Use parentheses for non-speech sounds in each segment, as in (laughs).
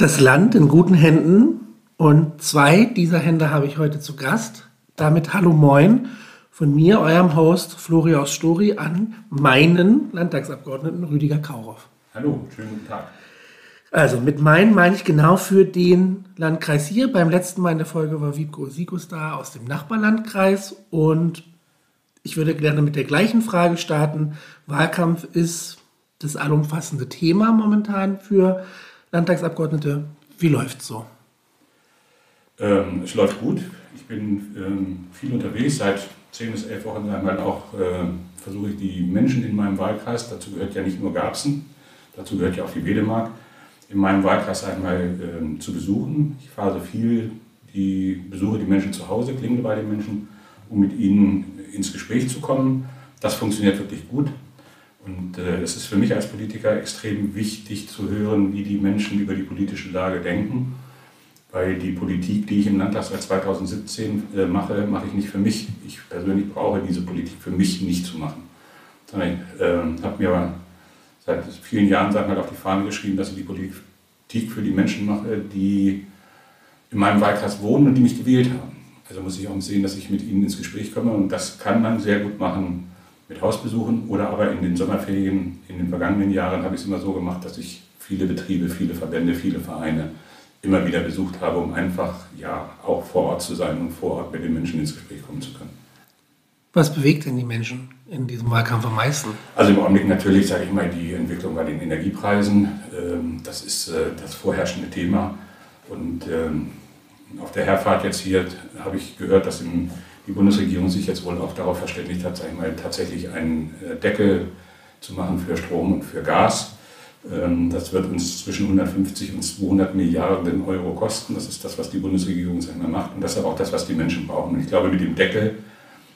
Das Land in guten Händen und zwei dieser Hände habe ich heute zu Gast. Damit hallo moin von mir, eurem Host Florian Stori, an meinen Landtagsabgeordneten Rüdiger Kauroff. Hallo, schönen guten Tag. Also mit meinen meine ich genau für den Landkreis hier. Beim letzten Mal in der Folge war Wiebko Sikus da aus dem Nachbarlandkreis und ich würde gerne mit der gleichen Frage starten. Wahlkampf ist das allumfassende Thema momentan für Landtagsabgeordnete. Wie läuft es so? Ähm, es läuft gut. Ich bin ähm, viel unterwegs. Seit zehn bis elf Wochen einmal auch äh, versuche ich die Menschen in meinem Wahlkreis, dazu gehört ja nicht nur Garbsen, dazu gehört ja auch die Wedemark, in meinem Wahlkreis einmal äh, zu besuchen. Ich fahre so viel, die besuche die Menschen zu Hause, klinge bei den Menschen, um mit ihnen ins Gespräch zu kommen. Das funktioniert wirklich gut. Und äh, es ist für mich als Politiker extrem wichtig zu hören, wie die Menschen über die politische Lage denken. Weil die Politik, die ich im Landtag seit 2017 äh, mache, mache ich nicht für mich. Ich persönlich brauche diese Politik für mich nicht zu machen. Sondern ich äh, habe mir seit vielen Jahren sag mal, auf die Fahne geschrieben, dass ich die Politik für die Menschen mache, die in meinem Wahlkreis wohnen und die mich gewählt haben. Also muss ich auch sehen, dass ich mit ihnen ins Gespräch komme und das kann man sehr gut machen mit Hausbesuchen oder aber in den Sommerferien in den vergangenen Jahren habe ich es immer so gemacht, dass ich viele Betriebe, viele Verbände, viele Vereine immer wieder besucht habe, um einfach ja auch vor Ort zu sein und vor Ort mit den Menschen ins Gespräch kommen zu können. Was bewegt denn die Menschen in diesem Wahlkampf am meisten? Also im Augenblick natürlich, sage ich mal, die Entwicklung bei den Energiepreisen. Ähm, das ist äh, das vorherrschende Thema. Und ähm, auf der Herfahrt jetzt hier habe ich gehört, dass die Bundesregierung sich jetzt wohl auch darauf verständigt hat, sag ich mal, tatsächlich einen äh, Deckel zu machen für Strom und für Gas. Ähm, das wird uns zwischen 150 und 200 Milliarden Euro kosten. Das ist das, was die Bundesregierung sag mal, macht. Und das ist aber auch das, was die Menschen brauchen. Und ich glaube, mit dem Deckel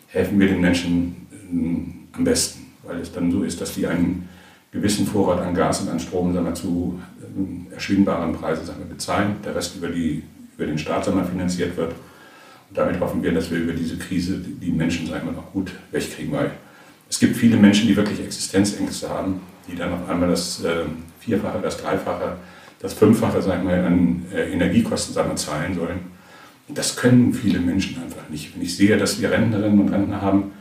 helfen wir den Menschen ähm, am besten, weil es dann so ist, dass die einen gewissen Vorrat an Gas und an Strom sagen wir, zu ähm, erschwingbaren Preisen sagen wir, bezahlen. Der Rest über die über den Staat einmal finanziert wird. Und damit hoffen wir, dass wir über diese Krise die Menschen sagen noch gut wegkriegen, weil es gibt viele Menschen, die wirklich Existenzängste haben, die dann auf einmal das äh, Vierfache, das Dreifache, das Fünffache sagen wir, an äh, Energiekosten sagen wir, zahlen sollen. Und das können viele Menschen einfach nicht. Wenn ich sehe, dass wir Rentnerinnen und Rentner haben,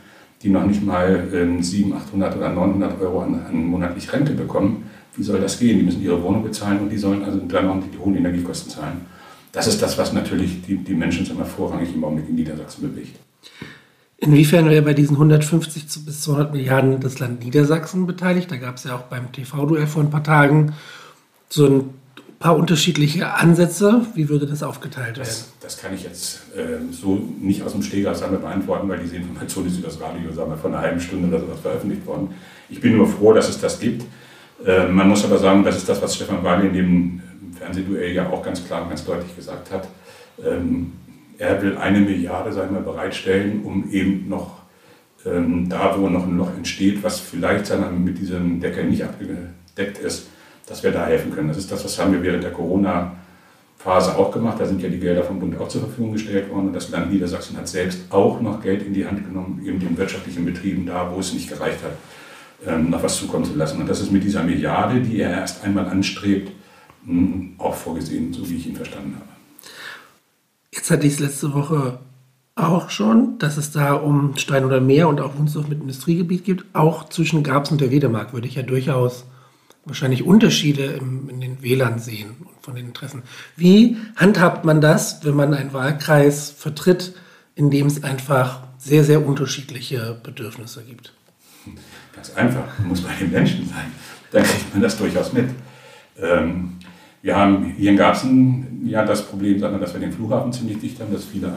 die noch nicht mal äh, 700, 800 oder 900 Euro an, an monatlich Rente bekommen, wie soll das gehen? Die müssen ihre Wohnung bezahlen und die sollen also dann auch die hohen Energiekosten zahlen das ist das, was natürlich die, die Menschen immer vorrangig im Augenblick in Niedersachsen bewegt. Inwiefern wäre bei diesen 150 bis 200 Milliarden das Land Niedersachsen beteiligt? Da gab es ja auch beim TV-Duell vor ein paar Tagen so ein paar unterschiedliche Ansätze. Wie würde das aufgeteilt werden? Das, das kann ich jetzt äh, so nicht aus dem Stegreif beantworten, weil diese Information ist über das Radio sagen wir, vor einer halben Stunde oder sowas veröffentlicht worden. Ich bin nur froh, dass es das gibt. Äh, man muss aber sagen, das ist das, was Stefan Wahl in dem Fernsehduell ja auch ganz klar und ganz deutlich gesagt hat. Ähm, er will eine Milliarde sagen wir, bereitstellen, um eben noch ähm, da, wo noch ein Loch entsteht, was vielleicht wir, mit diesem Deckel nicht abgedeckt ist, dass wir da helfen können. Das ist das, was haben wir während der Corona-Phase auch gemacht. Da sind ja die Gelder vom Bund auch zur Verfügung gestellt worden. Und das Land Niedersachsen hat selbst auch noch Geld in die Hand genommen, eben den wirtschaftlichen Betrieben da, wo es nicht gereicht hat, ähm, noch was zukommen zu lassen. Und das ist mit dieser Milliarde, die er erst einmal anstrebt, auch vorgesehen, so wie ich ihn verstanden habe. Jetzt hatte ich es letzte Woche auch schon, dass es da um Stein oder Meer und auch Wunsdorf mit Industriegebiet gibt. Auch zwischen Garbs und der Wedemark würde ich ja durchaus wahrscheinlich Unterschiede im, in den Wählern sehen und von den Interessen. Wie handhabt man das, wenn man einen Wahlkreis vertritt, in dem es einfach sehr, sehr unterschiedliche Bedürfnisse gibt? Ganz einfach, muss bei den Menschen sein. Da kriegt man das durchaus mit. Ähm, wir haben hier in Garbsen ja das Problem, dass wir den Flughafen ziemlich dicht haben, dass viele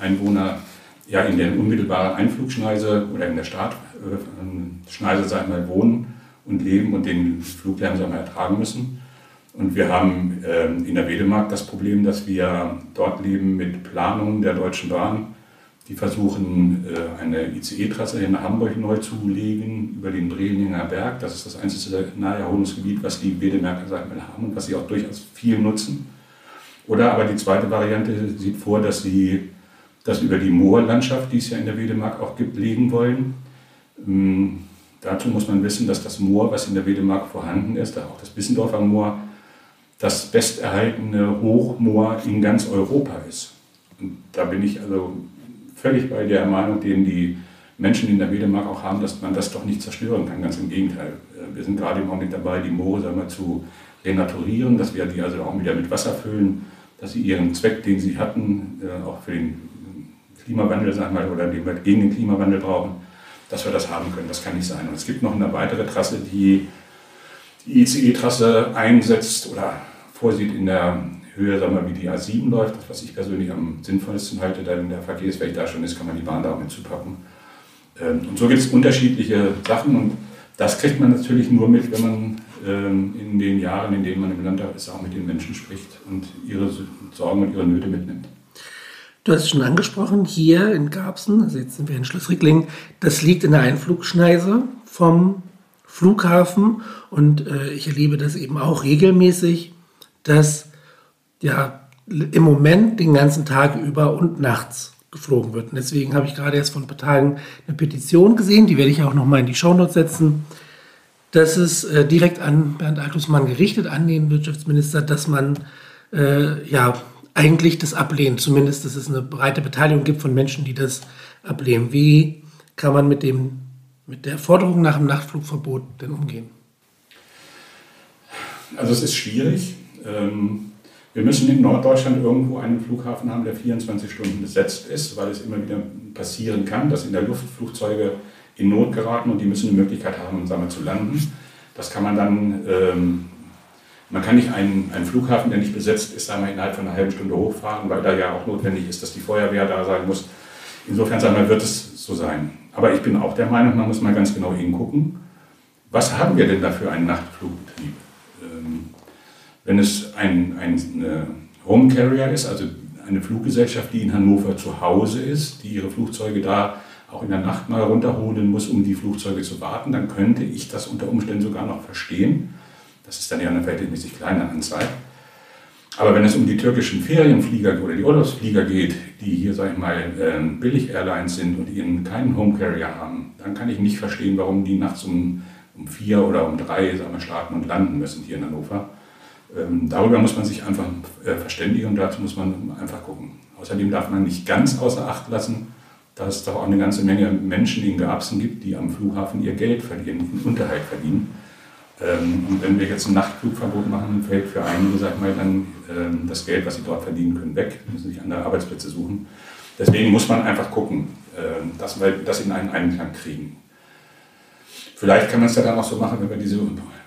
Einwohner ja in der unmittelbaren Einflugschneise oder in der Startschneise äh, sagen wir, wohnen und leben und den Fluglärm sagen wir, ertragen müssen. Und wir haben ähm, in der Wedemark das Problem, dass wir dort leben mit Planungen der Deutschen Bahn die versuchen, äh, eine ICE-Trasse nach Hamburg neu zu legen über den Brelinger Berg. Das ist das einzige Naherholungsgebiet, was die Wedemärker haben und was sie auch durchaus viel nutzen. Oder aber die zweite Variante sieht vor, dass sie das über die Moorlandschaft, die es ja in der Wedemark auch gibt, legen wollen. Ähm, dazu muss man wissen, dass das Moor, was in der Wedemark vorhanden ist, auch das Bissendorfer Moor, das besterhaltene Hochmoor in ganz Europa ist. Und da bin ich also völlig bei der Meinung, den die Menschen in der Wedemark auch haben, dass man das doch nicht zerstören kann. Ganz im Gegenteil. Äh, wir sind gerade im Augenblick dabei, die Moore sagen wir, zu renaturieren, dass wir die also auch wieder mit Wasser füllen, dass sie ihren Zweck, den sie hatten, äh, auch für den Klimawandel, sagen wir, oder den wir gegen den Klimawandel brauchen, dass wir das haben können. Das kann nicht sein. Und es gibt noch eine weitere Trasse, die die ICE-Trasse einsetzt oder vorsieht in der Höhe, sagen wir, wie die A7 läuft. Das, was ich persönlich am sinnvollsten halte, da in der Verkehrswelt da schon ist, kann man die Bahn da auch mit zupacken. Ähm, und so gibt es unterschiedliche Sachen und das kriegt man natürlich nur mit, wenn man ähm, in den Jahren, in denen man im Landtag ist, auch mit den Menschen spricht und ihre Sorgen und ihre Nöte mitnimmt. Du hast es schon angesprochen, hier in Garbsen, also jetzt sind wir in Schlossrickling, das liegt in der Einflugschneise vom Flughafen und äh, ich erlebe das eben auch regelmäßig, dass ja im Moment den ganzen Tag über und nachts geflogen wird. Und deswegen habe ich gerade erst vor ein paar Tagen eine Petition gesehen, die werde ich auch nochmal in die Shownotes setzen, dass es äh, direkt an Bernd Altusmann gerichtet, an den Wirtschaftsminister, dass man äh, ja eigentlich das ablehnt, zumindest dass es eine breite Beteiligung gibt von Menschen, die das ablehnen. Wie kann man mit, dem, mit der Forderung nach dem Nachtflugverbot denn umgehen? Also es ist schwierig. Ähm, wir müssen in Norddeutschland irgendwo einen Flughafen haben, der 24 Stunden besetzt ist, weil es immer wieder passieren kann, dass in der Luft Flugzeuge in Not geraten und die müssen die Möglichkeit haben, wir, zu landen. Das kann man dann ähm, man kann nicht einen, einen Flughafen, der nicht besetzt ist, einmal innerhalb von einer halben Stunde hochfahren, weil da ja auch notwendig ist, dass die Feuerwehr da sein muss. Insofern sagen wir, wird es so sein. Aber ich bin auch der Meinung, man muss mal ganz genau hingucken, was haben wir denn da für einen Nachtflugbetrieb? Ähm, wenn es ein, ein Home Carrier ist, also eine Fluggesellschaft, die in Hannover zu Hause ist, die ihre Flugzeuge da auch in der Nacht mal runterholen muss, um die Flugzeuge zu warten, dann könnte ich das unter Umständen sogar noch verstehen. Das ist dann ja eine verhältnismäßig kleine Anzahl. Aber wenn es um die türkischen Ferienflieger oder die Urlaubsflieger geht, die hier, sag ich mal, ähm, Billig-Airlines sind und ihnen keinen Home Carrier haben, dann kann ich nicht verstehen, warum die nachts um, um vier oder um drei sagen wir, starten und landen müssen hier in Hannover. Ähm, darüber muss man sich einfach äh, verständigen und dazu muss man einfach gucken. Außerdem darf man nicht ganz außer Acht lassen, dass es doch auch eine ganze Menge Menschen in Geabsen gibt, die am Flughafen ihr Geld verdienen, einen Unterhalt verdienen. Ähm, und wenn wir jetzt ein Nachtflugverbot machen, fällt für einige, sag mal, dann ähm, das Geld, was sie dort verdienen können, weg, müssen sich andere Arbeitsplätze suchen. Deswegen muss man einfach gucken, ähm, dass wir das in einen Einklang kriegen. Vielleicht kann man es ja dann auch so machen, wenn wir diese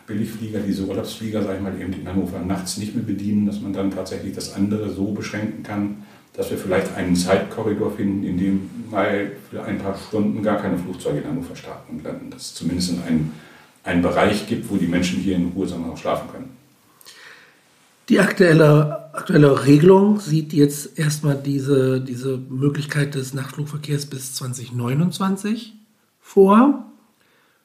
Billigflieger, diese Urlaubsflieger, sag ich mal, eben in Hannover nachts nicht mehr bedienen, dass man dann tatsächlich das andere so beschränken kann, dass wir vielleicht einen Zeitkorridor finden, in dem mal für ein paar Stunden gar keine Flugzeuge in Hannover starten und landen. Das ist zumindest in einem einen Bereich gibt, wo die Menschen hier in Ruhe auch schlafen können. Die aktuelle, aktuelle Regelung sieht jetzt erstmal diese, diese Möglichkeit des Nachtflugverkehrs bis 2029 vor.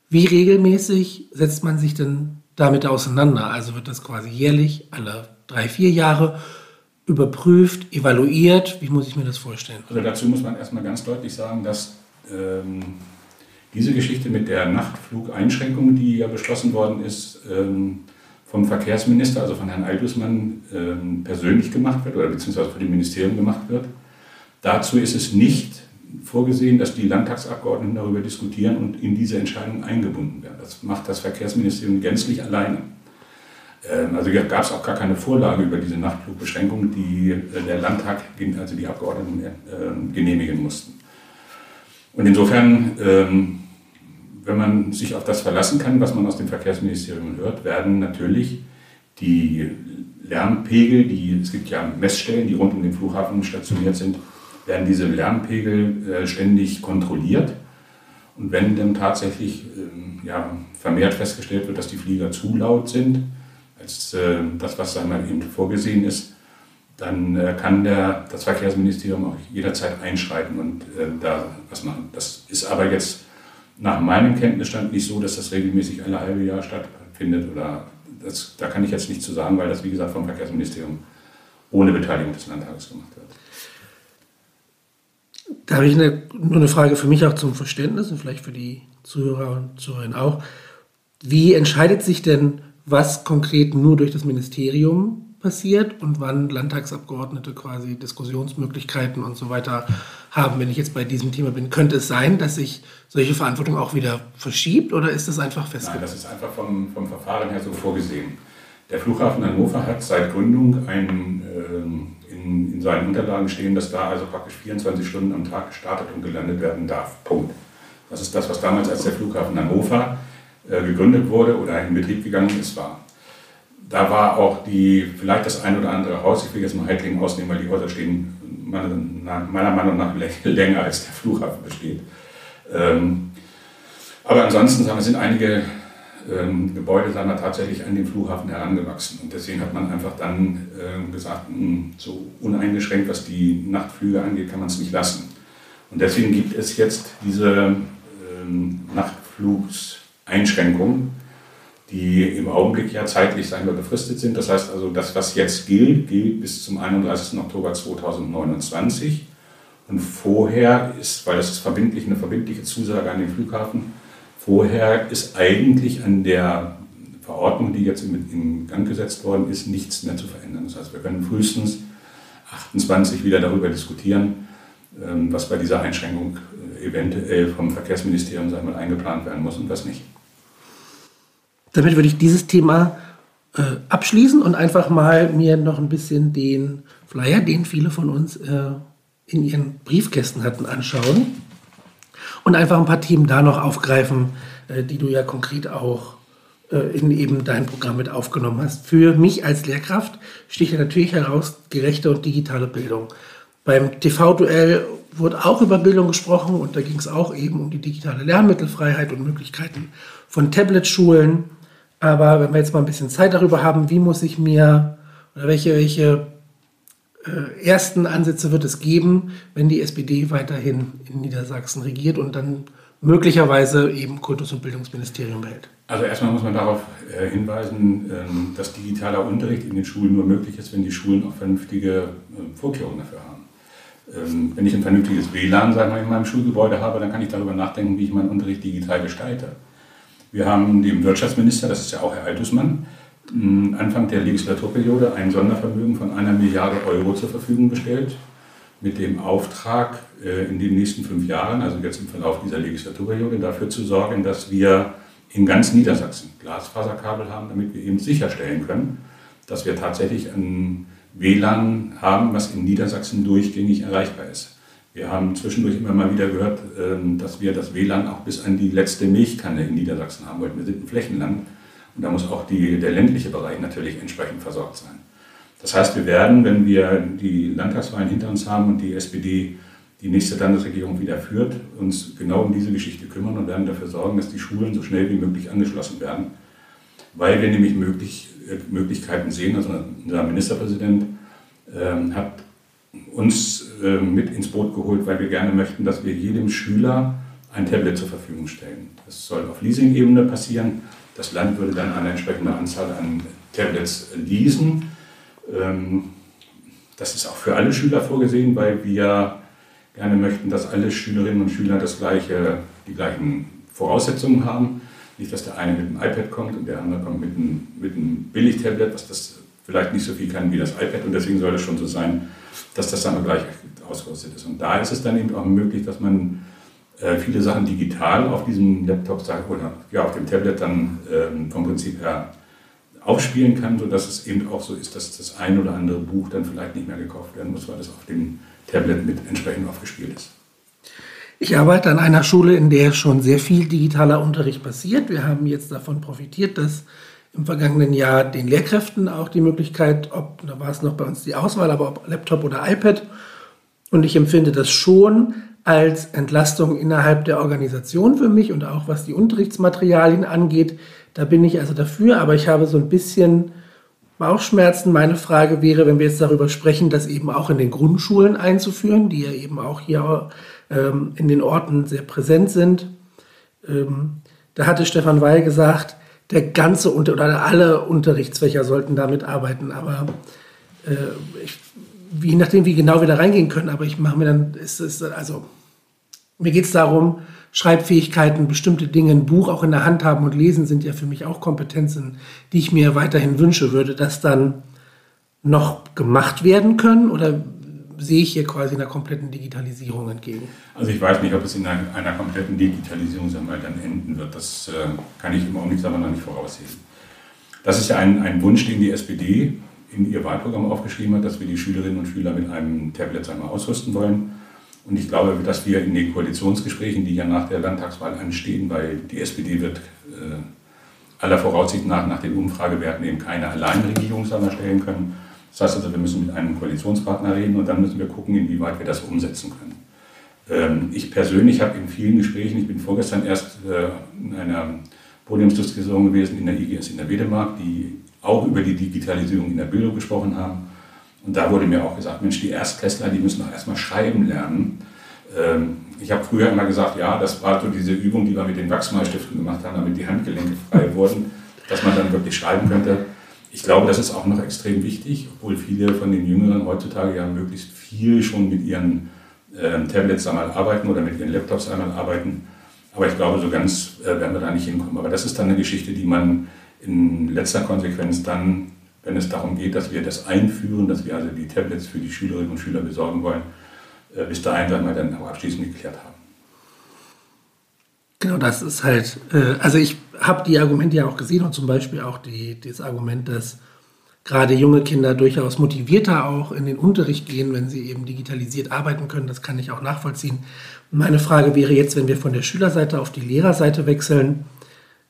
Wie regelmäßig setzt man sich denn damit auseinander? Also wird das quasi jährlich, alle drei, vier Jahre überprüft, evaluiert? Wie muss ich mir das vorstellen? Also dazu muss man erstmal ganz deutlich sagen, dass ähm, diese Geschichte mit der Nachtflugeinschränkung, die ja beschlossen worden ist, ähm, vom Verkehrsminister, also von Herrn Altusmann, ähm, persönlich gemacht wird oder beziehungsweise von dem Ministerium gemacht wird. Dazu ist es nicht vorgesehen, dass die Landtagsabgeordneten darüber diskutieren und in diese Entscheidung eingebunden werden. Das macht das Verkehrsministerium gänzlich alleine. Ähm, also gab es auch gar keine Vorlage über diese Nachtflugbeschränkung, die äh, der Landtag, also die Abgeordneten, äh, genehmigen mussten. Und insofern wenn man sich auf das verlassen kann, was man aus dem Verkehrsministerium hört, werden natürlich die Lärmpegel, die, es gibt ja Messstellen, die rund um den Flughafen stationiert sind, werden diese Lärmpegel äh, ständig kontrolliert. Und wenn dann tatsächlich äh, ja, vermehrt festgestellt wird, dass die Flieger zu laut sind, als äh, das, was einmal eben vorgesehen ist, dann äh, kann der, das Verkehrsministerium auch jederzeit einschreiten und da was machen. Das ist aber jetzt nach meinem Kenntnisstand nicht so, dass das regelmäßig alle halbe Jahr stattfindet. Oder das, da kann ich jetzt nichts zu sagen, weil das, wie gesagt, vom Verkehrsministerium ohne Beteiligung des Landtages gemacht wird. Da habe ich eine, nur eine Frage für mich auch zum Verständnis und vielleicht für die Zuhörer und Zuhörerinnen auch. Wie entscheidet sich denn, was konkret nur durch das Ministerium passiert und wann Landtagsabgeordnete quasi Diskussionsmöglichkeiten und so weiter haben. Wenn ich jetzt bei diesem Thema bin, könnte es sein, dass sich solche Verantwortung auch wieder verschiebt oder ist das einfach festgelegt? Nein, das ist einfach vom, vom Verfahren her so vorgesehen. Der Flughafen Hannover hat seit Gründung ein, äh, in, in, seinen Unterlagen stehen, dass da also praktisch 24 Stunden am Tag gestartet und gelandet werden darf. Punkt. Das ist das, was damals als der Flughafen Hannover äh, gegründet wurde oder in Betrieb gegangen ist, war. Da war auch die, vielleicht das ein oder andere Haus, ich will jetzt mal Heitlingen ausnehmen, weil die Häuser stehen meiner Meinung nach länger als der Flughafen besteht. Ähm, aber ansonsten sagen wir, sind einige ähm, Gebäude wir, tatsächlich an den Flughafen herangewachsen. Und deswegen hat man einfach dann äh, gesagt, mh, hm, so uneingeschränkt, was die Nachtflüge angeht, kann man es nicht lassen. Und deswegen gibt es jetzt diese ähm, Nachtflugseinschränkung, die im Augenblick ja zeitlich sagen wir, befristet sind. Das heißt also, das, was jetzt gilt, gilt bis zum 31. Oktober 2029. Und vorher ist, weil das ist verbindlich, eine verbindliche Zusage an den Flughafen, vorher ist eigentlich an der Verordnung, die jetzt in Gang gesetzt worden ist, nichts mehr zu verändern. Das heißt, wir können frühestens 28 wieder darüber diskutieren, ähm, was bei dieser Einschränkung äh, eventuell vom Verkehrsministerium sagen wir, eingeplant werden muss und was nicht. Damit würde ich dieses Thema äh, abschließen und einfach mal mir noch ein bisschen den Flyer, den viele von uns äh, in ihren Briefkästen hatten, anschauen und einfach ein paar Themen da noch aufgreifen, äh, die du ja konkret auch äh, in eben dein Programm mit aufgenommen hast. Für mich als Lehrkraft sticht ja natürlich heraus gerechte und digitale Bildung. Beim TV-Duell wurde auch über Bildung gesprochen und da ging es auch eben um die digitale Lernmittelfreiheit und Möglichkeiten von Tablet-Schulen. Aber wenn wir jetzt mal ein bisschen Zeit darüber haben, wie muss ich mir oder welche, welche ersten Ansätze wird es geben, wenn die SPD weiterhin in Niedersachsen regiert und dann möglicherweise eben Kultus- und Bildungsministerium behält? Also erstmal muss man darauf äh, hinweisen, ähm, dass digitaler Unterricht in den Schulen nur möglich ist, wenn die Schulen auch vernünftige äh, Vorkehrungen dafür haben. Ähm, wenn ich ein vernünftiges WLAN sagen wir, in meinem Schulgebäude habe, dann kann ich darüber nachdenken, wie ich meinen Unterricht digital gestalte. Wir haben dem Wirtschaftsminister, das ist ja auch Herr Altusmann, Anfang der Legislaturperiode ein Sondervermögen von einer Milliarde Euro zur Verfügung gestellt, mit dem Auftrag, äh, in den nächsten fünf Jahren, also jetzt im Verlauf dieser Legislaturperiode, dafür zu sorgen, dass wir in ganz Niedersachsen Glasfaserkabel haben, damit wir eben sicherstellen können, dass wir tatsächlich ein WLAN haben, was in Niedersachsen durchgängig erreichbar ist. Wir haben zwischendurch immer mal wieder gehört, ähm, dass wir das WLAN auch bis an die letzte Milchkanne in Niedersachsen haben wollten. Wir sind ein Flächenland und da muss auch die, der ländliche Bereich natürlich entsprechend versorgt sein. Das heißt, wir werden, wenn wir die Landtagswahlen hinter uns haben und die SPD die nächste Landesregierung wieder führt, uns genau um diese Geschichte kümmern und werden dafür sorgen, dass die Schulen so schnell wie möglich angeschlossen werden, weil wir nämlich möglich, äh, Möglichkeiten sehen. Also unser Ministerpräsident äh, hat uns äh, mit ins Boot geholt, weil wir gerne möchten, dass wir jedem Schüler ein Tablet zur Verfügung stellen. Das soll auf Leasing-Ebene passieren. Das Land würde dann eine entsprechende Anzahl an Tablets leasen. Ähm, das ist auch für alle Schüler vorgesehen, weil wir gerne möchten, dass alle Schülerinnen und Schüler das gleiche, die gleichen Voraussetzungen haben. Nicht, dass der eine mit dem iPad kommt und der andere kommt mit einem, mit einem Billig-Tablet, was das vielleicht nicht so viel kann wie das iPad. Und deswegen soll es schon so sein, dass das dann gleich ausgerüstet ist. Und da ist es dann eben auch möglich, dass man äh, viele Sachen digital auf diesem Laptop oder ja, auf dem Tablet dann ähm, vom Prinzip her aufspielen kann, sodass es eben auch so ist, dass das ein oder andere Buch dann vielleicht nicht mehr gekauft werden muss, weil es auf dem Tablet mit entsprechend aufgespielt ist. Ich arbeite an einer Schule, in der schon sehr viel digitaler Unterricht passiert. Wir haben jetzt davon profitiert, dass im vergangenen Jahr den Lehrkräften auch die Möglichkeit, ob, da war es noch bei uns die Auswahl, aber ob Laptop oder iPad. Und ich empfinde das schon als Entlastung innerhalb der Organisation für mich und auch was die Unterrichtsmaterialien angeht. Da bin ich also dafür, aber ich habe so ein bisschen Bauchschmerzen. Meine Frage wäre, wenn wir jetzt darüber sprechen, das eben auch in den Grundschulen einzuführen, die ja eben auch hier ähm, in den Orten sehr präsent sind. Ähm, da hatte Stefan Weil gesagt, der ganze Unter oder alle Unterrichtsfächer sollten damit arbeiten, aber äh, ich je nachdem, wie genau wir da reingehen können, aber ich mache mir dann, ist es, also, Mir geht es darum, Schreibfähigkeiten, bestimmte Dinge, ein Buch auch in der Hand haben und lesen sind ja für mich auch Kompetenzen, die ich mir weiterhin wünsche. Würde das dann noch gemacht werden können oder sehe ich hier quasi einer kompletten Digitalisierung entgegen? Also ich weiß nicht, ob es in einer, einer kompletten Digitalisierung dann enden wird. Das äh, kann ich im Augenblick sagen noch nicht voraussehen. Das ist ja ein, ein Wunsch, den die SPD in ihr Wahlprogramm aufgeschrieben hat, dass wir die Schülerinnen und Schüler mit einem Tablet einmal ausrüsten wollen. Und ich glaube, dass wir in den Koalitionsgesprächen, die ja nach der Landtagswahl anstehen, weil die SPD wird äh, aller Voraussicht nach nach den Umfragewerten eben keine Alleinregierung stellen können. Das heißt also, wir müssen mit einem Koalitionspartner reden und dann müssen wir gucken, inwieweit wir das umsetzen können. Ähm, ich persönlich habe in vielen Gesprächen, ich bin vorgestern erst äh, in einer Podiumsdiskussion gewesen in der IGS in der Wedemark, die auch über die Digitalisierung in der Bildung gesprochen haben. Und da wurde mir auch gesagt, Mensch, die Erstklässler, die müssen doch erstmal schreiben lernen. Ähm, ich habe früher immer gesagt, ja, das war so diese Übung, die wir mit den Wachsmalstiften gemacht haben, damit die Handgelenke frei wurden, dass man dann wirklich schreiben könnte. Ich glaube, das ist auch noch extrem wichtig, obwohl viele von den Jüngeren heutzutage ja möglichst viel schon mit ihren äh, Tablets einmal arbeiten oder mit ihren Laptops einmal arbeiten. Aber ich glaube, so ganz äh, werden wir da nicht hinkommen. Aber das ist dann eine Geschichte, die man in letzter Konsequenz dann, wenn es darum geht, dass wir das einführen, dass wir also die Tablets für die Schülerinnen und Schüler besorgen wollen, äh, bis dahin werden wir dann auch abschließend geklärt haben. Genau, das ist halt, äh, also ich habe die Argumente ja auch gesehen und zum Beispiel auch die, das Argument, dass gerade junge Kinder durchaus motivierter auch in den Unterricht gehen, wenn sie eben digitalisiert arbeiten können. Das kann ich auch nachvollziehen. Meine Frage wäre jetzt, wenn wir von der Schülerseite auf die Lehrerseite wechseln,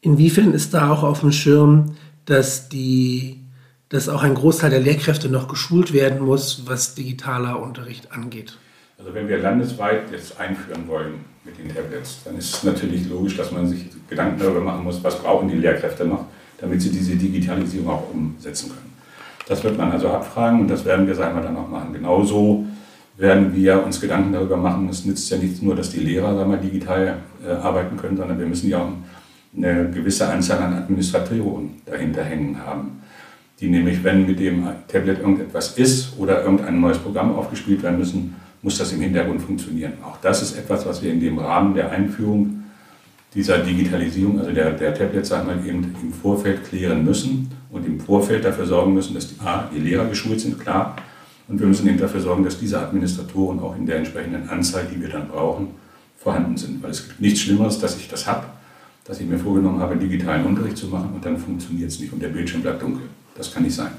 Inwiefern ist da auch auf dem Schirm, dass, die, dass auch ein Großteil der Lehrkräfte noch geschult werden muss, was digitaler Unterricht angeht? Also wenn wir landesweit jetzt einführen wollen mit den Tablets, dann ist es natürlich logisch, dass man sich Gedanken darüber machen muss, was brauchen die Lehrkräfte noch, damit sie diese Digitalisierung auch umsetzen können. Das wird man also abfragen und das werden wir, sagen wir, dann auch machen. Genauso werden wir uns Gedanken darüber machen, es nützt ja nicht nur, dass die Lehrer sagen wir, digital äh, arbeiten können, sondern wir müssen ja auch eine gewisse Anzahl an Administratoren dahinter hängen haben, die nämlich, wenn mit dem Tablet irgendetwas ist oder irgendein neues Programm aufgespielt werden müssen, muss das im Hintergrund funktionieren. Auch das ist etwas, was wir in dem Rahmen der Einführung dieser Digitalisierung, also der, der Tablets, sagen wir, eben im Vorfeld klären müssen und im Vorfeld dafür sorgen müssen, dass die, A, die Lehrer geschult sind, klar, und wir müssen eben dafür sorgen, dass diese Administratoren auch in der entsprechenden Anzahl, die wir dann brauchen, vorhanden sind. Weil es gibt nichts Schlimmeres, dass ich das habe dass ich mir vorgenommen habe, digitalen Unterricht zu machen und dann funktioniert es nicht und der Bildschirm bleibt dunkel. Das kann nicht sein.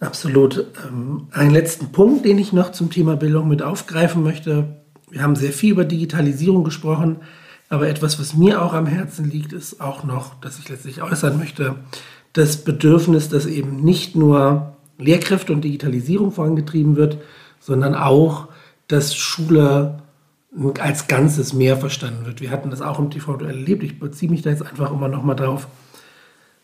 Absolut. Ähm, einen letzten Punkt, den ich noch zum Thema Bildung mit aufgreifen möchte. Wir haben sehr viel über Digitalisierung gesprochen, aber etwas, was mir auch am Herzen liegt, ist auch noch, dass ich letztlich äußern möchte, das Bedürfnis, dass eben nicht nur Lehrkräfte und Digitalisierung vorangetrieben wird, sondern auch, dass Schule als Ganzes mehr verstanden wird. Wir hatten das auch im TV-Duell erlebt. Ich beziehe mich da jetzt einfach immer noch mal drauf.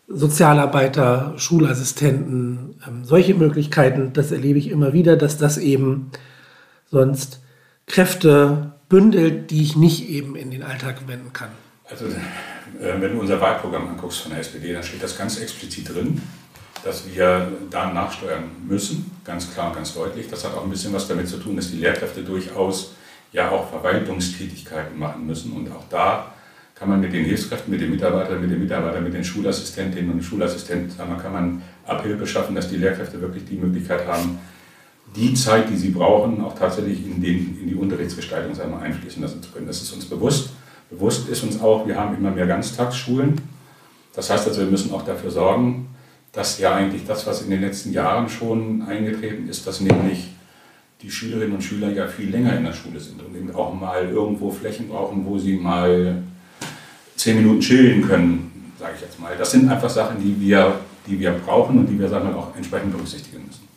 Sozialarbeiter, Schulassistenten, ähm, solche Möglichkeiten, das erlebe ich immer wieder, dass das eben sonst Kräfte bündelt, die ich nicht eben in den Alltag wenden kann. Also äh, wenn du unser Wahlprogramm anguckst von der SPD, dann steht das ganz explizit drin, dass wir da nachsteuern müssen, ganz klar und ganz deutlich. Das hat auch ein bisschen was damit zu tun, dass die Lehrkräfte durchaus ja auch Verwaltungstätigkeiten machen müssen. Und auch da kann man mit den Hilfskräften, mit den Mitarbeitern, mit den Mitarbeitern, mit den Schulassistentinnen und Schulassistenten, sagen kann man Abhilfe schaffen, dass die Lehrkräfte wirklich die Möglichkeit haben, die Zeit, die sie brauchen, auch tatsächlich in, den, in die Unterrichtsgestaltung wir, einfließen lassen zu können. Das ist uns bewusst. Bewusst ist uns auch, wir haben immer mehr Ganztagsschulen. Das heißt also, wir müssen auch dafür sorgen, dass ja eigentlich das, was in den letzten Jahren schon eingetreten ist, dass nämlich die Schülerinnen und Schüler ja viel länger in der Schule sind und eben auch mal irgendwo Flächen brauchen, wo sie mal zehn Minuten chillen können, sage ich jetzt mal. Das sind einfach Sachen, die wir, die wir brauchen und die wir sagen wir, auch entsprechend berücksichtigen müssen.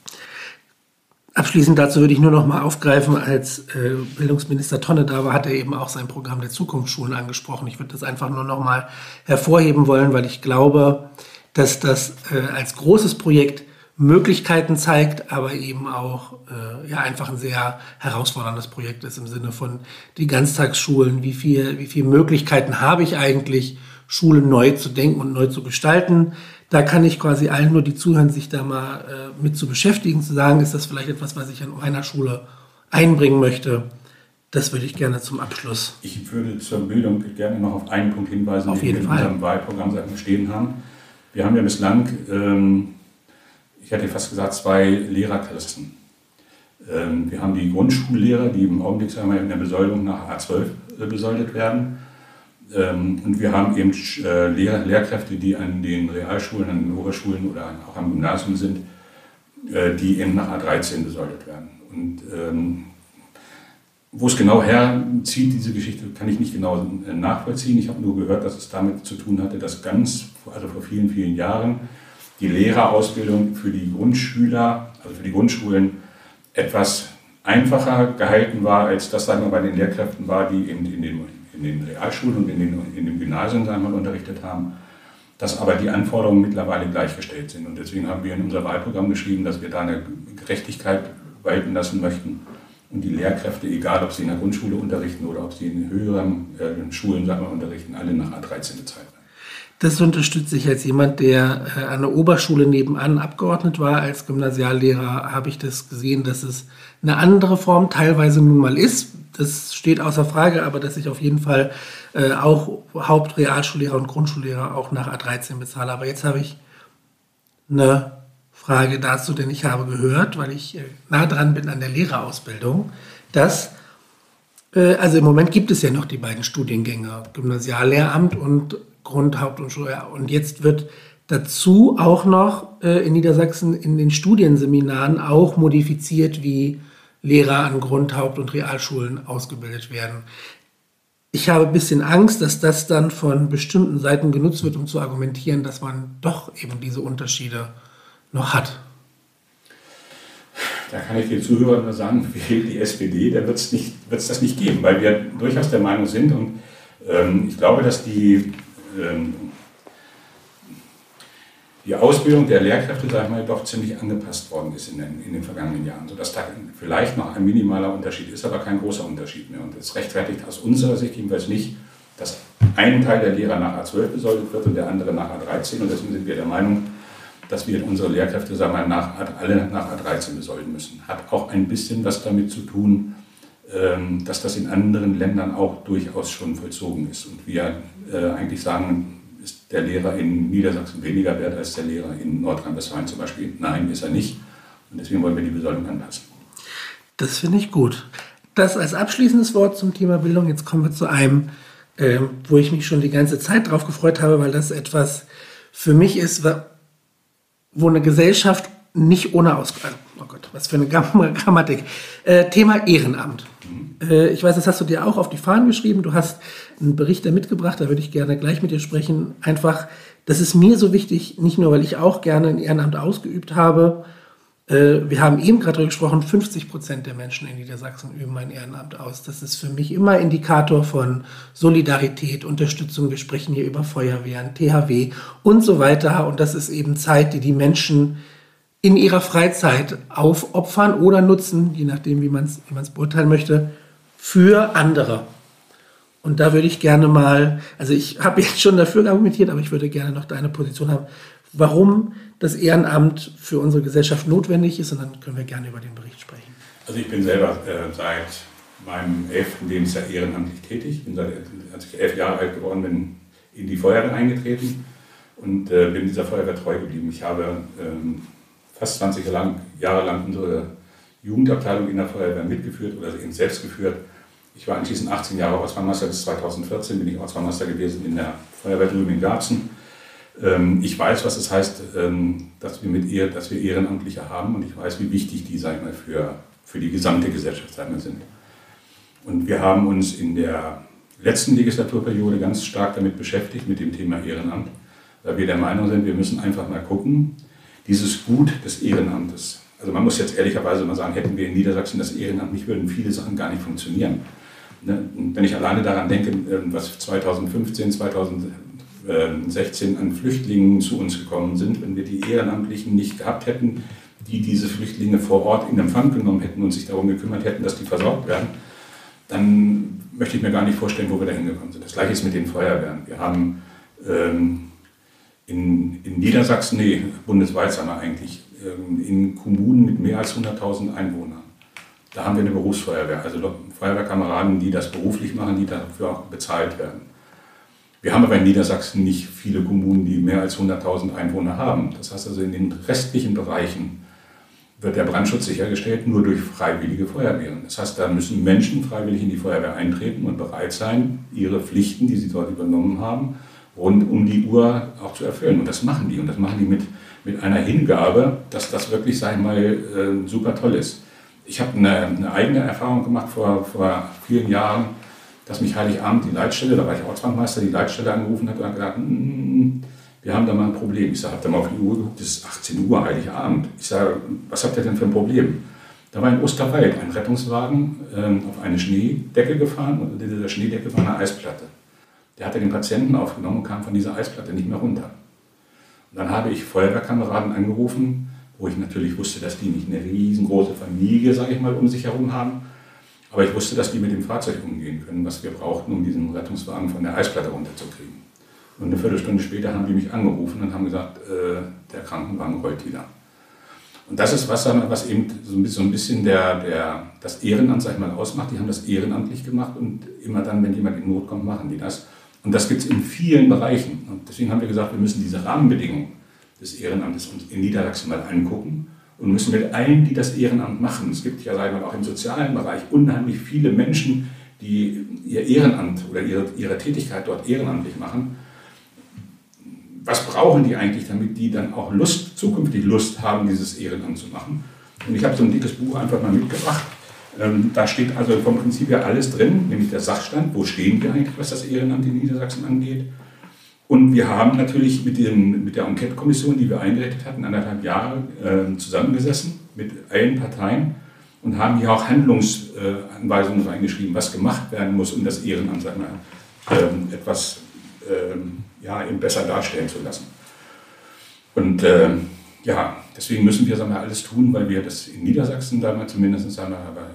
Abschließend dazu würde ich nur noch mal aufgreifen, als äh, Bildungsminister Tonne da war, hat er eben auch sein Programm der Zukunftsschulen angesprochen. Ich würde das einfach nur noch mal hervorheben wollen, weil ich glaube, dass das äh, als großes Projekt Möglichkeiten zeigt, aber eben auch äh, ja, einfach ein sehr herausforderndes Projekt ist im Sinne von die Ganztagsschulen, wie viel, wie viele Möglichkeiten habe ich eigentlich, Schulen neu zu denken und neu zu gestalten. Da kann ich quasi allen nur, die zuhören, sich da mal äh, mit zu beschäftigen, zu sagen, ist das vielleicht etwas, was ich an meiner Schule einbringen möchte. Das würde ich gerne zum Abschluss. Ich würde zur Bildung gerne noch auf einen Punkt hinweisen, auf den wir in unserem Wahlprogramm stehen haben. Wir haben ja bislang, ähm, ich hätte fast gesagt, zwei Lehrerklassen. Ähm, wir haben die Grundschullehrer, die im Augenblick sagen in der Besoldung nach A12 äh, besoldet werden. Ähm, und wir haben eben äh, Lehr Lehrkräfte, die an den Realschulen, an den Oberschulen oder auch am Gymnasium sind, äh, die eben nach A13 besoldet werden. Und ähm, wo es genau herzieht, diese Geschichte, kann ich nicht genau nachvollziehen. Ich habe nur gehört, dass es damit zu tun hatte, dass ganz, also vor vielen, vielen Jahren, die Lehrerausbildung für die Grundschüler, also für die Grundschulen, etwas einfacher gehalten war, als das sagen wir, bei den Lehrkräften war, die in, in, den, in den Realschulen und in den, in den Gymnasien sagen unterrichtet haben, dass aber die Anforderungen mittlerweile gleichgestellt sind. Und deswegen haben wir in unser Wahlprogramm geschrieben, dass wir da eine Gerechtigkeit walten lassen möchten und die Lehrkräfte, egal ob sie in der Grundschule unterrichten oder ob sie in höheren äh, Schulen sagen wir, unterrichten, alle nach A13 bezahlt werden. Das unterstütze ich als jemand, der äh, an der Oberschule nebenan abgeordnet war. Als Gymnasiallehrer habe ich das gesehen, dass es eine andere Form teilweise nun mal ist. Das steht außer Frage, aber dass ich auf jeden Fall äh, auch Hauptrealschullehrer und Grundschullehrer auch nach A13 bezahle. Aber jetzt habe ich eine Frage dazu, denn ich habe gehört, weil ich äh, nah dran bin an der Lehrerausbildung, dass also im Moment gibt es ja noch die beiden Studiengänge, Gymnasiallehramt und Grund, Haupt- und Schule. Und jetzt wird dazu auch noch äh, in Niedersachsen in den Studienseminaren auch modifiziert, wie Lehrer an Grund-, Haupt- und Realschulen ausgebildet werden. Ich habe ein bisschen Angst, dass das dann von bestimmten Seiten genutzt wird, um zu argumentieren, dass man doch eben diese Unterschiede noch hat. Da kann ich den Zuhörern nur sagen, (laughs) wählt die SPD, da wird es das nicht geben, weil wir durchaus der Meinung sind und ähm, ich glaube, dass die die Ausbildung der Lehrkräfte, sag ich mal, doch ziemlich angepasst worden ist in den, in den vergangenen Jahren, sodass da vielleicht noch ein minimaler Unterschied ist, aber kein großer Unterschied mehr. Und es rechtfertigt aus unserer Sicht jedenfalls nicht, dass ein Teil der Lehrer nach A12 besoldet wird und der andere nach A13. Und deswegen sind wir der Meinung, dass wir unsere Lehrkräfte sagen wir, nach, alle nach A13 besolden müssen. Hat auch ein bisschen was damit zu tun, ähm, dass das in anderen Ländern auch durchaus schon vollzogen ist. Und wir äh, eigentlich sagen, ist der Lehrer in Niedersachsen weniger wert als der Lehrer in Nordrhein-Westfalen zum Beispiel. Nein, ist er nicht. Und deswegen wollen wir die Besoldung anpassen. Das finde ich gut. Das als abschließendes Wort zum Thema Bildung. Jetzt kommen wir zu einem, äh, wo ich mich schon die ganze Zeit drauf gefreut habe, weil das etwas für mich ist, wo eine Gesellschaft nicht ohne Ausgang. Oh Gott, was für eine (laughs) Grammatik. Äh, Thema Ehrenamt. Äh, ich weiß, das hast du dir auch auf die Fahnen geschrieben. Du hast einen Bericht da mitgebracht, da würde ich gerne gleich mit dir sprechen. Einfach, das ist mir so wichtig, nicht nur, weil ich auch gerne ein Ehrenamt ausgeübt habe. Äh, wir haben eben gerade darüber gesprochen, 50 Prozent der Menschen in Niedersachsen üben ein Ehrenamt aus. Das ist für mich immer Indikator von Solidarität, Unterstützung. Wir sprechen hier über Feuerwehren, THW und so weiter. Und das ist eben Zeit, die die Menschen in ihrer Freizeit aufopfern oder nutzen, je nachdem, wie man es wie beurteilen möchte, für andere. Und da würde ich gerne mal, also ich habe jetzt schon dafür argumentiert, aber ich würde gerne noch deine Position haben, warum das Ehrenamt für unsere Gesellschaft notwendig ist. Und dann können wir gerne über den Bericht sprechen. Also ich bin selber äh, seit meinem elften Lebensjahr ehrenamtlich tätig. Bin seit, als ich elf Jahre alt geworden bin, in die Feuerwehr eingetreten und äh, bin dieser Feuerwehr treu geblieben. Ich habe ähm, fast 20 Jahre lang unsere Jugendabteilung in der Feuerwehr mitgeführt oder eben selbst geführt. Ich war anschließend 18 Jahre Ortsbahnmeister, bis 2014 bin ich Ortsbahnmeister gewesen in der Feuerwehr drüben in Garzen. Ähm, ich weiß, was es heißt, ähm, dass wir, mit ihr, dass wir Ehrenamtliche haben und ich weiß, wie wichtig die sagen wir, für, für die gesamte Gesellschaft sagen wir, sind. Und wir haben uns in der letzten Legislaturperiode ganz stark damit beschäftigt, mit dem Thema Ehrenamt, weil wir der Meinung sind, wir müssen einfach mal gucken, dieses Gut des Ehrenamtes. Also man muss jetzt ehrlicherweise mal sagen, hätten wir in Niedersachsen das Ehrenamt nicht, würden viele Sachen gar nicht funktionieren. Ne? Wenn ich alleine daran denke, ähm, was 2015, 2016 an Flüchtlingen zu uns gekommen sind, wenn wir die Ehrenamtlichen nicht gehabt hätten, die diese Flüchtlinge vor Ort in Empfang genommen hätten und sich darum gekümmert hätten, dass die versorgt werden, dann möchte ich mir gar nicht vorstellen, wo wir da hingekommen sind. Das gleiche ist mit den Feuerwehren. Wir haben ähm, in, in Niedersachsen, nee, bundesweit sagen wir eigentlich, ähm, in Kommunen mit mehr als 100.000 Einwohnern. Da haben wir eine Berufsfeuerwehr, also Feuerwehrkameraden, die das beruflich machen, die dafür auch bezahlt werden. Wir haben aber in Niedersachsen nicht viele Kommunen, die mehr als 100.000 Einwohner haben. Das heißt also, in den restlichen Bereichen wird der Brandschutz sichergestellt nur durch freiwillige Feuerwehren. Das heißt, da müssen Menschen freiwillig in die Feuerwehr eintreten und bereit sein, ihre Pflichten, die sie dort übernommen haben, rund um die Uhr auch zu erfüllen. Und das machen die. Und das machen die mit, mit einer Hingabe, dass das wirklich, sag ich mal, äh, super toll ist. Ich habe eine, eine, eigene Erfahrung gemacht vor, vor vielen Jahren, dass mich Heiligabend die Leitstelle, da war ich Ortsbankmeister, die Leitstelle angerufen hat und gesagt, mm, wir haben da mal ein Problem. Ich sage, habt ihr mal auf die Uhr geguckt, es ist 18 Uhr, Heiligabend. Ich sage, was habt ihr denn für ein Problem? Da war in Osterwald ein Rettungswagen ähm, auf eine Schneedecke gefahren und unter dieser Schneedecke war eine Eisplatte. Der hatte den Patienten aufgenommen und kam von dieser Eisplatte nicht mehr runter. Und dann habe ich Feuerwehrkameraden angerufen, wo ich natürlich wusste, dass die nicht eine riesengroße Familie, sage ich mal, um sich herum haben. Aber ich wusste, dass die mit dem Fahrzeug umgehen können, was wir brauchten, um diesen Rettungswagen von der Eisplatte runterzukriegen. Und eine Viertelstunde später haben die mich angerufen und haben gesagt, äh, der Krankenwagen rollt wieder. Und das ist was, was eben so ein bisschen der, der, das Ehrenamt, sag ich mal, ausmacht. Die haben das ehrenamtlich gemacht und immer dann, wenn jemand in Not kommt, machen die das. Und das gibt es in vielen Bereichen. Und deswegen haben wir gesagt, wir müssen diese Rahmenbedingungen des Ehrenamtes in Niedersachsen mal angucken und müssen mit allen, die das Ehrenamt machen, es gibt ja sagen wir, auch im sozialen Bereich unheimlich viele Menschen, die ihr Ehrenamt oder ihre, ihre Tätigkeit dort ehrenamtlich machen, was brauchen die eigentlich, damit die dann auch Lust, zukünftig Lust haben, dieses Ehrenamt zu machen. Und ich habe so ein dickes Buch einfach mal mitgebracht. Ähm, da steht also vom Prinzip her alles drin, nämlich der Sachstand, wo stehen wir eigentlich, was das Ehrenamt in Niedersachsen angeht. Und wir haben natürlich mit, dem, mit der Enquete-Kommission, die wir eingerichtet hatten, anderthalb Jahre äh, zusammengesessen mit allen Parteien und haben hier auch Handlungsanweisungen reingeschrieben, was gemacht werden muss, um das Ehrenamt äh, etwas äh, ja, eben besser darstellen zu lassen. Und äh, ja, deswegen müssen wir sagen wir, alles tun, weil wir das in Niedersachsen damals zumindest, sagen wir, aber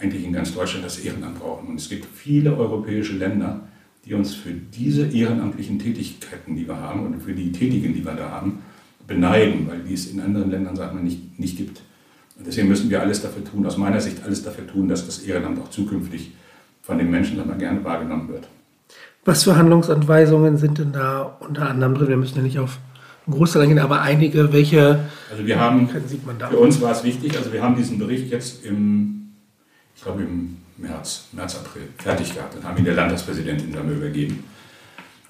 eigentlich in ganz Deutschland das Ehrenamt brauchen. Und es gibt viele europäische Länder, die uns für diese ehrenamtlichen Tätigkeiten, die wir haben und für die Tätigen, die wir da haben, beneiden, weil die es in anderen Ländern, sagen wir, nicht, nicht gibt. Und deswegen müssen wir alles dafür tun, aus meiner Sicht alles dafür tun, dass das Ehrenamt auch zukünftig von den Menschen wir, gerne wahrgenommen wird. Was für Handlungsanweisungen sind denn da unter anderem drin? Wir müssen ja nicht auf Großteil eingehen, aber einige, welche also wir haben, sieht man da? Für uns war es wichtig, also wir haben diesen Bericht jetzt im, ich glaube im März, März, April fertig gehabt und haben ihn der Landtagspräsidentin dann übergeben.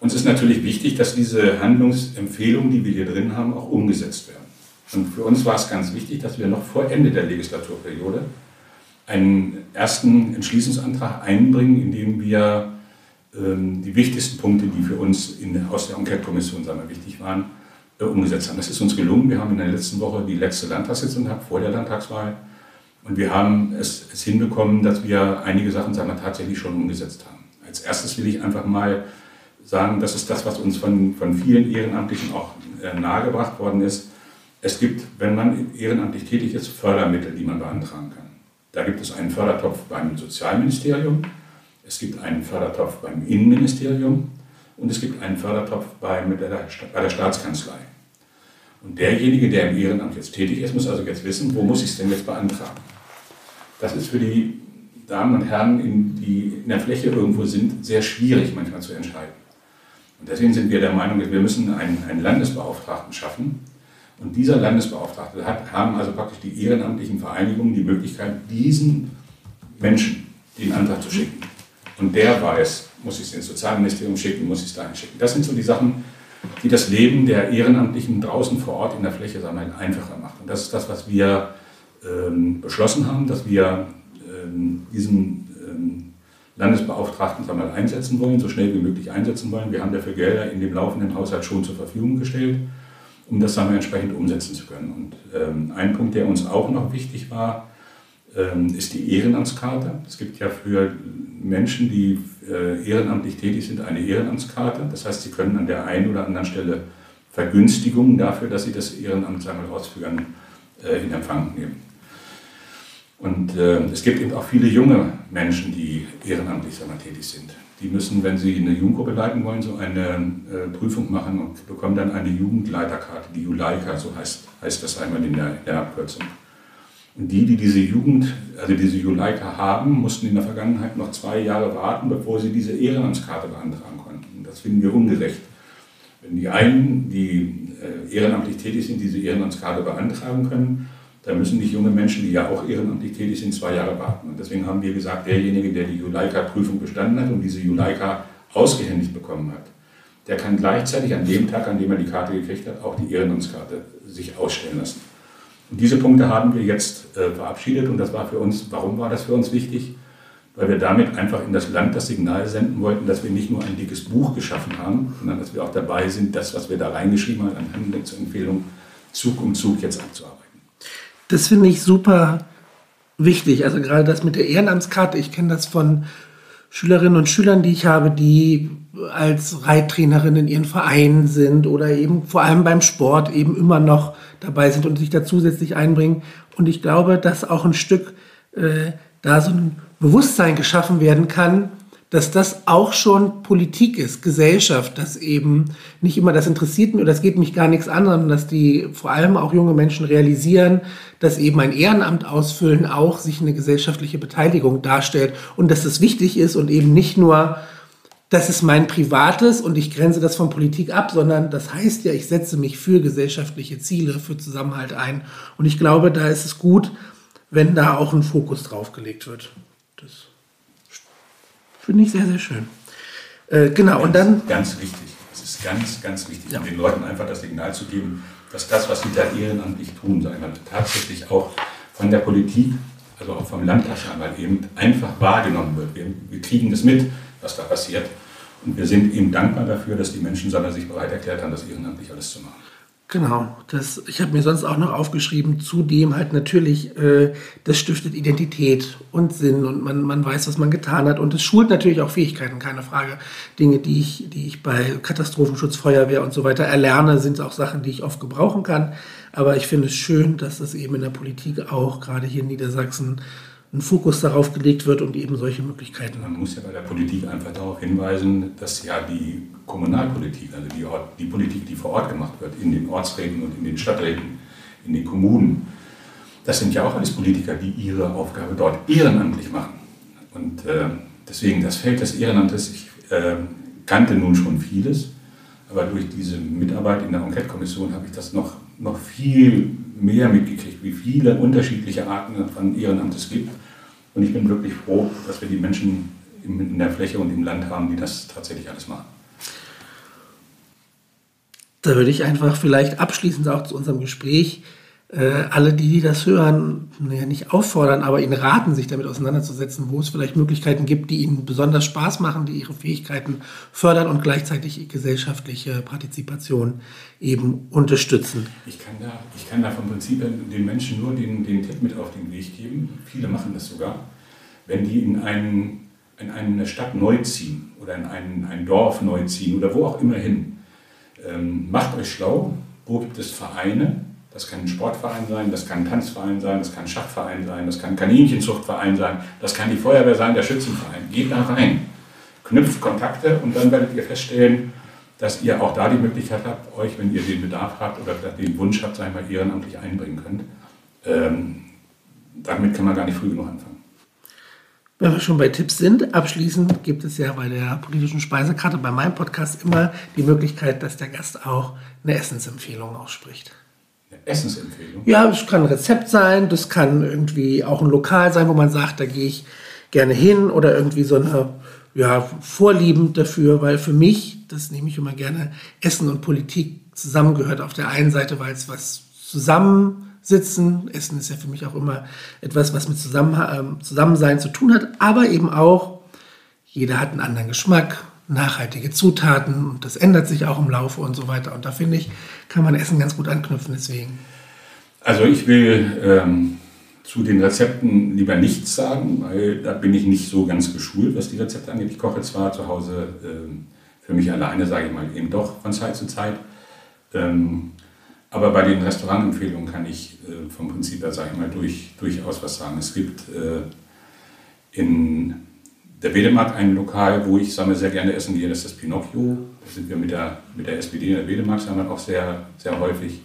Uns ist natürlich wichtig, dass diese Handlungsempfehlungen, die wir hier drin haben, auch umgesetzt werden. Und für uns war es ganz wichtig, dass wir noch vor Ende der Legislaturperiode einen ersten Entschließungsantrag einbringen, in dem wir ähm, die wichtigsten Punkte, die für uns in, aus der Enquete-Kommission wichtig waren, äh, umgesetzt haben. Das ist uns gelungen. Wir haben in der letzten Woche die letzte Landtagssitzung gehabt, vor der Landtagswahl. Und wir haben es, es hinbekommen, dass wir einige Sachen sagen wir, tatsächlich schon umgesetzt haben. Als erstes will ich einfach mal sagen, das ist das, was uns von, von vielen Ehrenamtlichen auch äh, nahegebracht worden ist. Es gibt, wenn man ehrenamtlich tätig ist, Fördermittel, die man beantragen kann. Da gibt es einen Fördertopf beim Sozialministerium, es gibt einen Fördertopf beim Innenministerium und es gibt einen Fördertopf bei, der, bei der Staatskanzlei. Und derjenige, der im Ehrenamt jetzt tätig ist, muss also jetzt wissen, wo muss ich es denn jetzt beantragen. Das ist für die Damen und Herren, die in der Fläche irgendwo sind, sehr schwierig manchmal zu entscheiden. Und deswegen sind wir der Meinung, wir müssen einen, einen Landesbeauftragten schaffen. Und dieser Landesbeauftragte hat, haben also praktisch die ehrenamtlichen Vereinigungen die Möglichkeit, diesen Menschen den Antrag zu schicken. Und der weiß, muss ich es ins Sozialministerium schicken, muss ich es dahin schicken. Das sind so die Sachen, die das Leben der Ehrenamtlichen draußen vor Ort in der Fläche wir, einfacher macht. Und das ist das, was wir ähm, beschlossen haben, dass wir ähm, diesen ähm, Landesbeauftragten wir, einsetzen wollen, so schnell wie möglich einsetzen wollen. Wir haben dafür Gelder in dem laufenden Haushalt schon zur Verfügung gestellt, um das wir, entsprechend umsetzen zu können. Und ähm, ein Punkt, der uns auch noch wichtig war, ähm, ist die Ehrenamtskarte. Es gibt ja für Menschen, die ehrenamtlich tätig sind, eine Ehrenamtskarte. Das heißt, sie können an der einen oder anderen Stelle Vergünstigungen dafür, dass sie das Ehrenamt sagen wir, ausführen, äh, in Empfang nehmen. Und äh, es gibt eben auch viele junge Menschen, die ehrenamtlich sagen wir, tätig sind. Die müssen, wenn sie eine Jugendgruppe leiten wollen, so eine äh, Prüfung machen und bekommen dann eine Jugendleiterkarte, die Juleika, so heißt, heißt das einmal in der, in der Abkürzung. Die, die diese Jugend, also diese Juleika haben, mussten in der Vergangenheit noch zwei Jahre warten, bevor sie diese Ehrenamtskarte beantragen konnten. Das finden wir ungerecht. Wenn die einen, die äh, ehrenamtlich tätig sind, diese Ehrenamtskarte beantragen können, dann müssen nicht junge Menschen, die ja auch ehrenamtlich tätig sind, zwei Jahre warten. Und deswegen haben wir gesagt, derjenige, der die Juleika-Prüfung bestanden hat und diese Juleika ausgehändigt bekommen hat, der kann gleichzeitig an dem Tag, an dem er die Karte gekriegt hat, auch die Ehrenamtskarte sich ausstellen lassen. Diese Punkte haben wir jetzt äh, verabschiedet und das war für uns, warum war das für uns wichtig? Weil wir damit einfach in das Land das Signal senden wollten, dass wir nicht nur ein dickes Buch geschaffen haben, sondern dass wir auch dabei sind, das, was wir da reingeschrieben haben, an Handlungsempfehlungen, Zug um Zug jetzt abzuarbeiten. Das finde ich super wichtig. Also gerade das mit der Ehrenamtskarte, ich kenne das von Schülerinnen und Schülern, die ich habe, die als Reittrainerin in ihren Vereinen sind oder eben vor allem beim Sport eben immer noch dabei sind und sich da zusätzlich einbringen. Und ich glaube, dass auch ein Stück äh, da so ein Bewusstsein geschaffen werden kann, dass das auch schon Politik ist, Gesellschaft, dass eben nicht immer das interessiert mich oder das geht mich gar nichts an, sondern dass die vor allem auch junge Menschen realisieren, dass eben ein Ehrenamt ausfüllen auch sich eine gesellschaftliche Beteiligung darstellt und dass das wichtig ist und eben nicht nur, das ist mein Privates und ich grenze das von Politik ab, sondern das heißt ja, ich setze mich für gesellschaftliche Ziele, für Zusammenhalt ein. Und ich glaube, da ist es gut, wenn da auch ein Fokus drauf gelegt wird. Das Finde ich sehr, sehr schön. Äh, genau, ganz, und dann. Ganz wichtig. Es ist ganz, ganz wichtig, ja. den Leuten einfach das Signal zu geben, dass das, was sie da ehrenamtlich tun, sagen wir, tatsächlich auch von der Politik, also auch vom Landtagsarbeit eben einfach wahrgenommen wird. Wir, wir kriegen das mit, was da passiert. Und wir sind ihm dankbar dafür, dass die Menschen sich bereit erklärt haben, das ehrenamtlich alles zu machen. Genau, das, ich habe mir sonst auch noch aufgeschrieben, zudem halt natürlich, äh, das stiftet Identität und Sinn und man, man weiß, was man getan hat und es schult natürlich auch Fähigkeiten, keine Frage. Dinge, die ich, die ich bei Katastrophenschutz, Feuerwehr und so weiter erlerne, sind auch Sachen, die ich oft gebrauchen kann. Aber ich finde es schön, dass das eben in der Politik auch, gerade hier in Niedersachsen, ein Fokus darauf gelegt wird und eben solche Möglichkeiten. Man muss ja bei der Politik einfach darauf hinweisen, dass ja die Kommunalpolitik, also die, Ort, die Politik, die vor Ort gemacht wird, in den Ortsräten und in den Stadträten, in den Kommunen, das sind ja auch alles Politiker, die ihre Aufgabe dort ehrenamtlich machen. Und äh, deswegen das Feld des Ehrenamtes, ich äh, kannte nun schon vieles, aber durch diese Mitarbeit in der Enquete-Kommission habe ich das noch, noch viel mehr mitgekriegt, wie viele unterschiedliche Arten von Ehrenamt es gibt. Und ich bin wirklich froh, dass wir die Menschen in der Fläche und im Land haben, die das tatsächlich alles machen. Da würde ich einfach vielleicht abschließend auch zu unserem Gespräch äh, alle, die, das hören, naja, nicht auffordern, aber ihnen raten, sich damit auseinanderzusetzen, wo es vielleicht Möglichkeiten gibt, die ihnen besonders Spaß machen, die ihre Fähigkeiten fördern und gleichzeitig gesellschaftliche Partizipation eben unterstützen. Ich kann da, ich kann da vom Prinzip den Menschen nur den, den Tipp mit auf den Weg geben, viele machen das sogar, wenn die in, einen, in eine Stadt neu ziehen oder in ein, ein Dorf neu ziehen oder wo auch immer hin, ähm, macht euch schlau, wo gibt es Vereine, das kann ein Sportverein sein, das kann ein Tanzverein sein, das kann ein Schachverein sein, das kann ein Kaninchenzuchtverein sein, das kann die Feuerwehr sein, der Schützenverein. Geht da rein, knüpft Kontakte und dann werdet ihr feststellen, dass ihr auch da die Möglichkeit habt, euch, wenn ihr den Bedarf habt oder den Wunsch habt, sei mal ehrenamtlich einbringen könnt. Ähm, damit kann man gar nicht früh genug anfangen. Wenn wir schon bei Tipps sind, abschließend gibt es ja bei der politischen Speisekarte bei meinem Podcast immer die Möglichkeit, dass der Gast auch eine Essensempfehlung ausspricht. Essensempfehlung? Ja, das kann ein Rezept sein, das kann irgendwie auch ein Lokal sein, wo man sagt, da gehe ich gerne hin oder irgendwie so eine ja, Vorlieben dafür, weil für mich, das nehme ich immer gerne, Essen und Politik zusammengehört. Auf der einen Seite, weil es was zusammen sitzen. Essen ist ja für mich auch immer etwas, was mit Zusammen ähm, Zusammensein zu tun hat, aber eben auch, jeder hat einen anderen Geschmack, nachhaltige Zutaten und das ändert sich auch im Laufe und so weiter. Und da finde ich, kann man Essen ganz gut anknüpfen deswegen. Also ich will ähm, zu den Rezepten lieber nichts sagen, weil da bin ich nicht so ganz geschult, was die Rezepte angeht. Ich koche zwar zu Hause ähm, für mich alleine, sage ich mal, eben doch von Zeit zu Zeit. Ähm, aber bei den Restaurantempfehlungen kann ich äh, vom Prinzip her, sage ich mal, durch, durchaus was sagen. Es gibt äh, in der Wedemarkt ein Lokal, wo ich sage, sehr gerne essen gehe, das ist das Pinocchio. Da sind wir mit der, mit der SPD in der Wedemarkt, sagen wir auch sehr, sehr häufig.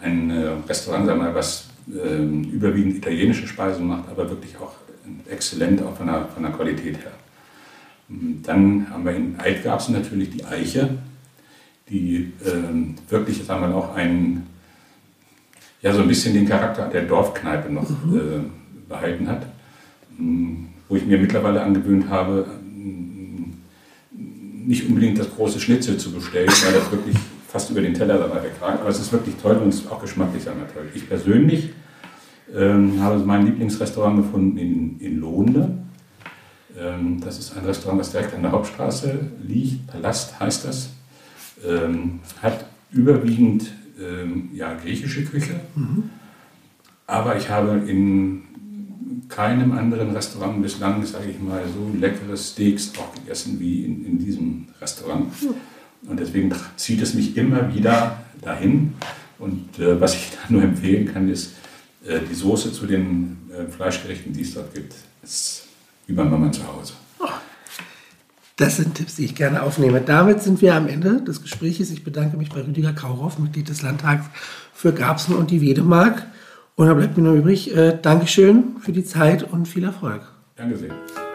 Ein äh, Restaurant, sagen wir, was äh, überwiegend italienische Speisen macht, aber wirklich auch exzellent auch von der, von der Qualität her. Dann haben wir in Altgabsen natürlich die Eiche, die äh, wirklich, sagen wir auch einen, ja, so ein bisschen den Charakter der Dorfkneipe noch mhm. äh, behalten hat. Wo ich mir mittlerweile angewöhnt habe, nicht unbedingt das große Schnitzel zu bestellen, weil das wirklich fast über den Teller dabei wegragt. Aber es ist wirklich toll und es ist auch geschmacklich wir toll. Ich persönlich ähm, habe mein Lieblingsrestaurant gefunden in, in Lohnde. Ähm, das ist ein Restaurant, das direkt an der Hauptstraße liegt. Palast heißt das. Ähm, hat überwiegend ähm, ja, griechische Küche. Mhm. Aber ich habe in keinem anderen Restaurant bislang, sage ich mal, so leckere Steaks auch gegessen wie in, in diesem Restaurant. Und deswegen zieht es mich immer wieder dahin. Und äh, was ich (laughs) da nur empfehlen kann, ist, äh, die Soße zu den äh, Fleischgerichten, die es dort gibt, ist bei Mama zu Hause. Oh, das sind Tipps, die ich gerne aufnehme. Damit sind wir am Ende des Gesprächs. Ich bedanke mich bei Rüdiger Kauhoff, Mitglied des Landtags für Garbsen und die Wedemark. Und da bleibt mir nur übrig, äh, Dankeschön für die Zeit und viel Erfolg. Danke sehr.